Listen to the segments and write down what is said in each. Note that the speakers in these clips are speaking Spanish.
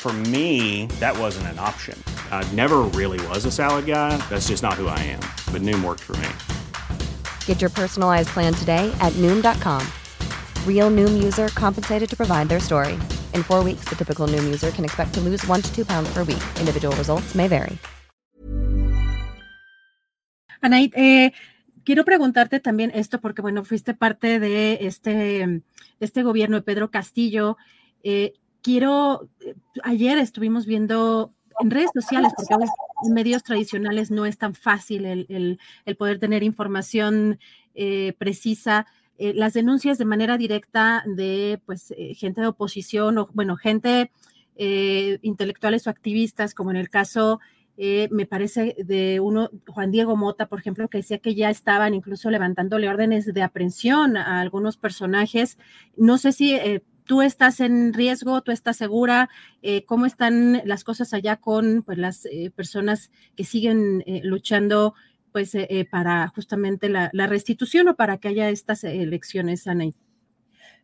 For me, that wasn't an option. I never really was a salad guy. That's just not who I am. But Noom worked for me. Get your personalized plan today at Noom.com. Real Noom user compensated to provide their story. In four weeks, the typical Noom user can expect to lose one to two pounds per week. Individual results may vary. Anaid, eh, quiero preguntarte también esto, porque bueno, fuiste parte de este, este gobierno de Pedro Castillo. Eh, quiero, eh, ayer estuvimos viendo en redes sociales, porque en medios tradicionales no es tan fácil el, el, poder tener información eh, precisa. las denuncias de manera directa de pues gente de oposición o bueno, gente intelectuales o activistas, como en el caso eh, me parece, de uno, Juan Diego Mota, por ejemplo, que decía que ya estaban incluso levantándole órdenes de aprehensión a algunos personajes. No sé si eh, tú estás en riesgo, tú estás segura, eh, cómo están las cosas allá con pues, las personas que siguen luchando pues, para justamente la, la, restitución o para que haya estas elecciones, Anaí.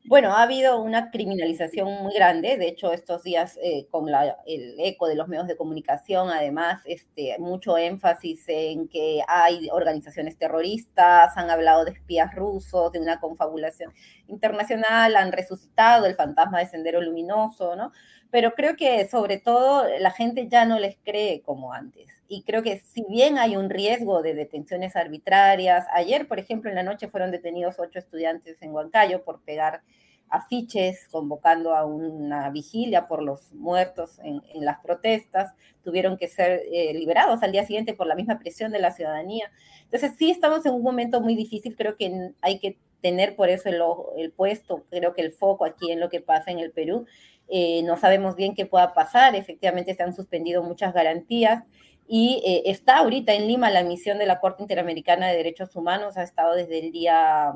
Bueno, ha habido una criminalización muy grande, de hecho estos días eh, con el eco de los medios de comunicación, además, este, mucho énfasis en que hay organizaciones terroristas, han hablado de espías rusos, de una confabulación internacional, han resucitado el fantasma de Sendero Luminoso, ¿no? Pero creo que sobre todo la gente ya no les cree como antes y creo que si bien hay un riesgo de detenciones arbitrarias, ayer, por ejemplo, en la noche fueron detenidos ocho estudiantes en Huancayo por pegar afiches convocando a una vigilia por los muertos en, las protestas, tuvieron que ser eh, liberados al día siguiente por la misma presión de la ciudadanía. Entonces sí estamos en un momento muy difícil, creo que hay que tener por eso el, el puesto, creo que el foco aquí en lo que pasa en el Perú. Eh, no sabemos bien qué pueda pasar, efectivamente se han suspendido muchas garantías y eh, está ahorita en Lima la misión de la Corte Interamericana de Derechos Humanos, ha estado desde el día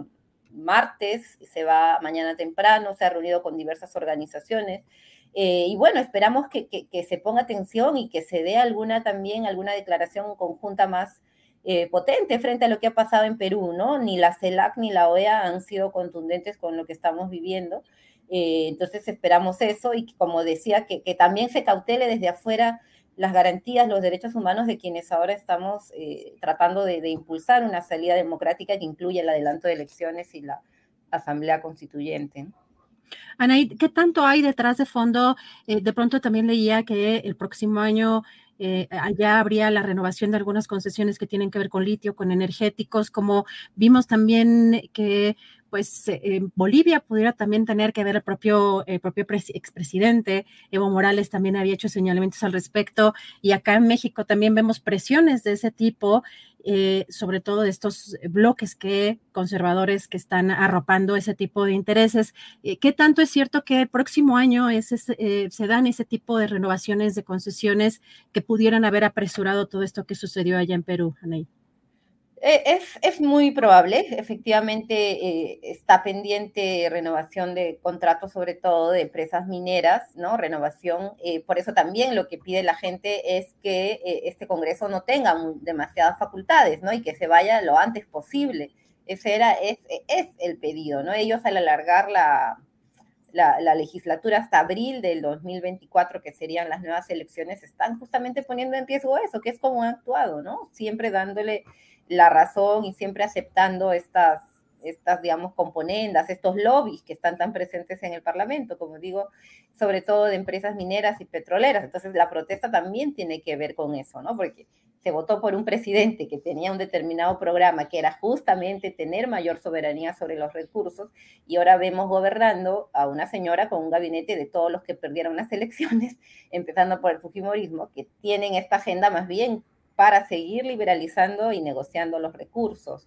martes, se va mañana temprano, se ha reunido con diversas organizaciones. Eh, y bueno, esperamos que, se ponga atención y que se dé alguna también, alguna declaración conjunta más eh, potente frente a lo que ha pasado en Perú, ¿no? Ni la CELAC ni la OEA han sido contundentes con lo que estamos viviendo. entonces esperamos eso y como decía, que, que también se cautele desde afuera las garantías, los derechos humanos de quienes ahora estamos eh, tratando de, impulsar una salida democrática que incluya el adelanto de elecciones y la asamblea constituyente. Anaí, ¿qué tanto hay detrás de fondo? Eh, de pronto también leía que el próximo año eh, allá habría la renovación de algunas concesiones que tienen que ver con litio, con energéticos, como vimos también que pues eh, Bolivia pudiera también tener que ver el propio, el propio expresidente Evo Morales también había hecho señalamientos al respecto y acá en México también vemos presiones de ese tipo, eh, sobre todo de estos bloques que conservadores que están arropando ese tipo de intereses. Eh, ¿Qué tanto es cierto que el próximo año se dan ese tipo de renovaciones de concesiones que pudieran haber apresurado todo esto que sucedió allá en Perú, Anaí? Eh, es, muy probable, efectivamente eh, está pendiente renovación de contratos, sobre todo de empresas mineras, ¿no? Renovación, eh, por eso también lo que pide la gente es que este Congreso no tenga demasiadas facultades, ¿no? Y que se vaya lo antes posible. Ese era, es, es el pedido, ¿no? Ellos al alargar la, la, la, legislatura hasta abril del 2024, que serían las nuevas elecciones, están justamente poniendo en riesgo eso, que es como han actuado, ¿no? Siempre dándole la razón y siempre aceptando estas, estas, digamos, componendas, estos lobbies que están tan presentes en el Parlamento, como digo, sobre todo de empresas mineras y petroleras. Entonces, la protesta también tiene que ver con eso, ¿no? Porque se votó por un presidente que tenía un determinado programa que era justamente tener mayor soberanía sobre los recursos y ahora vemos gobernando a una señora con un gabinete de todos los que perdieron las elecciones, empezando por el Fujimorismo, que tienen esta agenda más bien para seguir liberalizando y negociando los recursos.